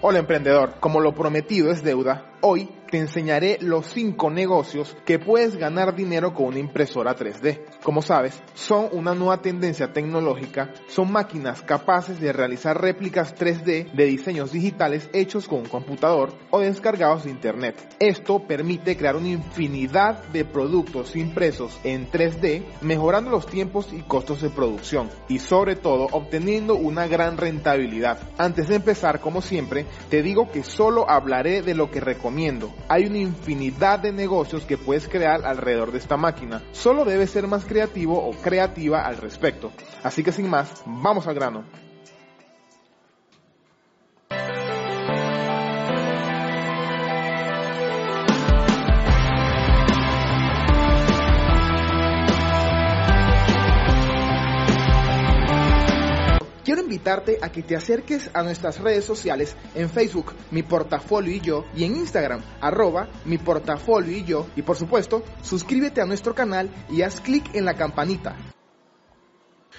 Hola emprendedor, como lo prometido es deuda, hoy te enseñaré los 5 negocios que puedes ganar dinero con una impresora 3D. Como sabes, son una nueva tendencia tecnológica, son máquinas capaces de realizar réplicas 3D de diseños digitales hechos con un computador o descargados de internet. Esto permite crear una infinidad de productos impresos en 3D, mejorando los tiempos y costos de producción y sobre todo obteniendo una gran rentabilidad. Antes de empezar, como siempre, te digo que solo hablaré de lo que recomiendo hay una infinidad de negocios que puedes crear alrededor de esta máquina. Solo debes ser más creativo o creativa al respecto. Así que sin más, vamos al grano. Quiero invitarte a que te acerques a nuestras redes sociales en Facebook, Mi Portafolio y Yo, y en Instagram, arroba Mi Portafolio y Yo. Y por supuesto, suscríbete a nuestro canal y haz clic en la campanita.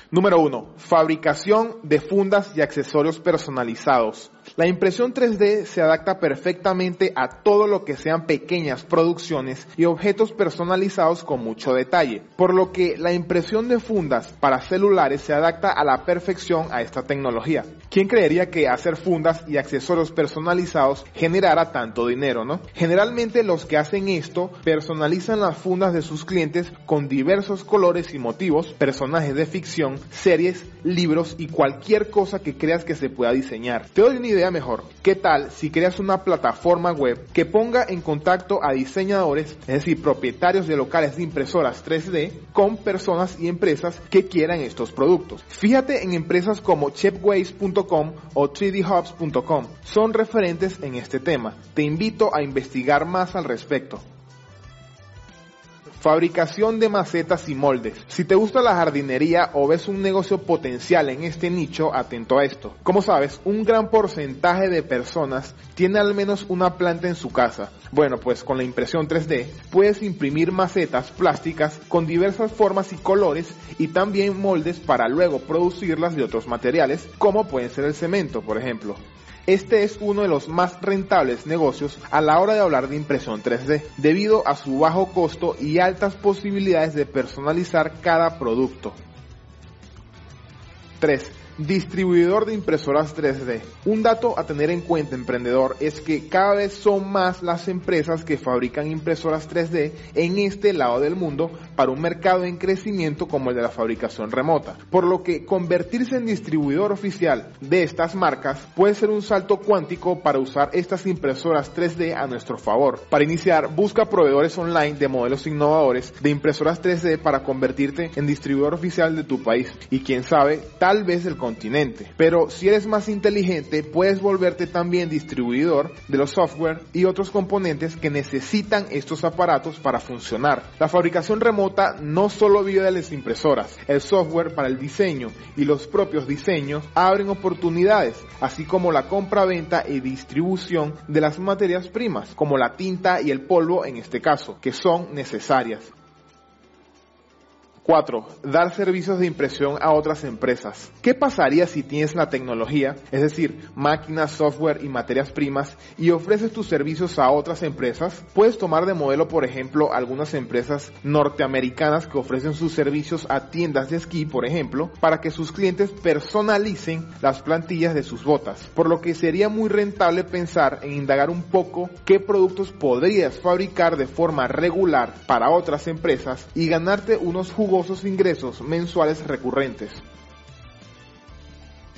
Número 1. Fabricación de fundas y accesorios personalizados. La impresión 3D se adapta perfectamente a todo lo que sean pequeñas producciones y objetos personalizados con mucho detalle, por lo que la impresión de fundas para celulares se adapta a la perfección a esta tecnología. ¿Quién creería que hacer fundas y accesorios personalizados generara tanto dinero, no? Generalmente los que hacen esto personalizan las fundas de sus clientes con diversos colores y motivos, personajes de ficción, series, libros y cualquier cosa que creas que se pueda diseñar. Te doy una idea mejor. ¿Qué tal si creas una plataforma web que ponga en contacto a diseñadores, es decir, propietarios de locales de impresoras 3D, con personas y empresas que quieran estos productos? Fíjate en empresas como chepways.com o 3dhubs.com. Son referentes en este tema. Te invito a investigar más al respecto. Fabricación de macetas y moldes. Si te gusta la jardinería o ves un negocio potencial en este nicho, atento a esto. Como sabes, un gran porcentaje de personas tiene al menos una planta en su casa. Bueno, pues con la impresión 3D puedes imprimir macetas plásticas con diversas formas y colores y también moldes para luego producirlas de otros materiales, como puede ser el cemento, por ejemplo. Este es uno de los más rentables negocios a la hora de hablar de impresión 3D, debido a su bajo costo y altas posibilidades de personalizar cada producto. 3 distribuidor de impresoras 3D. Un dato a tener en cuenta, emprendedor, es que cada vez son más las empresas que fabrican impresoras 3D en este lado del mundo para un mercado en crecimiento como el de la fabricación remota. Por lo que convertirse en distribuidor oficial de estas marcas puede ser un salto cuántico para usar estas impresoras 3D a nuestro favor. Para iniciar, busca proveedores online de modelos innovadores de impresoras 3D para convertirte en distribuidor oficial de tu país. Y quién sabe, tal vez el Pero si eres más inteligente, puedes volverte también distribuidor de los software y otros componentes que necesitan estos aparatos para funcionar. La fabricación remota no solo vive de las impresoras, el software para el diseño y los propios diseños abren oportunidades, así como la compra-venta y distribución de las materias primas, como la tinta y el polvo en este caso, que son necesarias. 4. Dar servicios de impresión a otras empresas. ¿Qué pasaría si tienes la tecnología, es decir, máquinas, software y materias primas, y ofreces tus servicios a otras empresas? Puedes tomar de modelo, por ejemplo, algunas empresas norteamericanas que ofrecen sus servicios a tiendas de esquí, por ejemplo, para que sus clientes personalicen las plantillas de sus botas. Por lo que sería muy rentable pensar en indagar un poco qué productos podrías fabricar de forma regular para otras empresas y ganarte unos jugos ingresos mensuales recurrentes.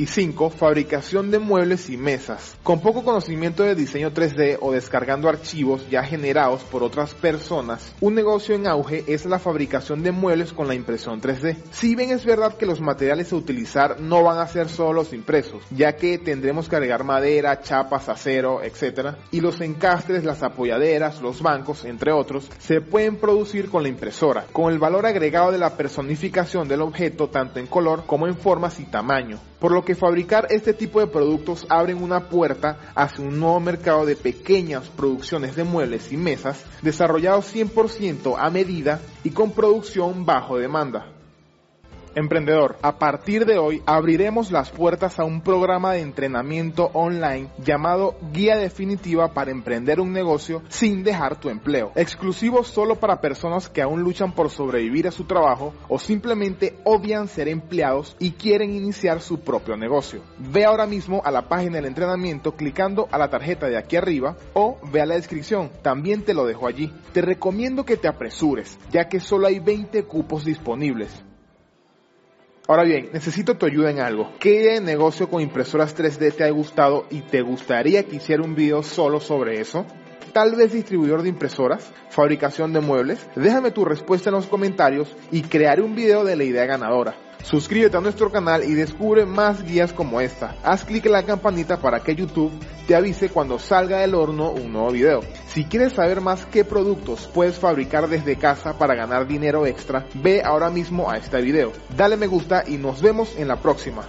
Y 5. Fabricación de muebles y mesas. Con poco conocimiento de diseño 3D o descargando archivos ya generados por otras personas, un negocio en auge es la fabricación de muebles con la impresión 3D. Si bien es verdad que los materiales a utilizar no van a ser solo los impresos, ya que tendremos que agregar madera, chapas, acero, etc. Y los encastres, las apoyaderas, los bancos, entre otros, se pueden producir con la impresora, con el valor agregado de la personificación del objeto tanto en color como en formas y tamaño. Por lo que fabricar este tipo de productos abren una puerta hacia un nuevo mercado de pequeñas producciones de muebles y mesas desarrollados 100% a medida y con producción bajo demanda. Emprendedor, a partir de hoy abriremos las puertas a un programa de entrenamiento online llamado Guía Definitiva para Emprender un Negocio sin dejar tu empleo. Exclusivo solo para personas que aún luchan por sobrevivir a su trabajo o simplemente odian ser empleados y quieren iniciar su propio negocio. Ve ahora mismo a la página del entrenamiento clicando a la tarjeta de aquí arriba o ve a la descripción, también te lo dejo allí. Te recomiendo que te apresures, ya que solo hay 20 cupos disponibles. Ahora bien, necesito tu ayuda en algo. ¿Qué idea de negocio con impresoras 3D te ha gustado y te gustaría que hiciera un video solo sobre eso? Tal vez distribuidor de impresoras, fabricación de muebles. Déjame tu respuesta en los comentarios y crearé un video de la idea ganadora. Suscríbete a nuestro canal y descubre más guías como esta. Haz clic en la campanita para que YouTube te avise cuando salga del horno un nuevo video. Si quieres saber más qué productos puedes fabricar desde casa para ganar dinero extra, ve ahora mismo a este video. Dale me gusta y nos vemos en la próxima.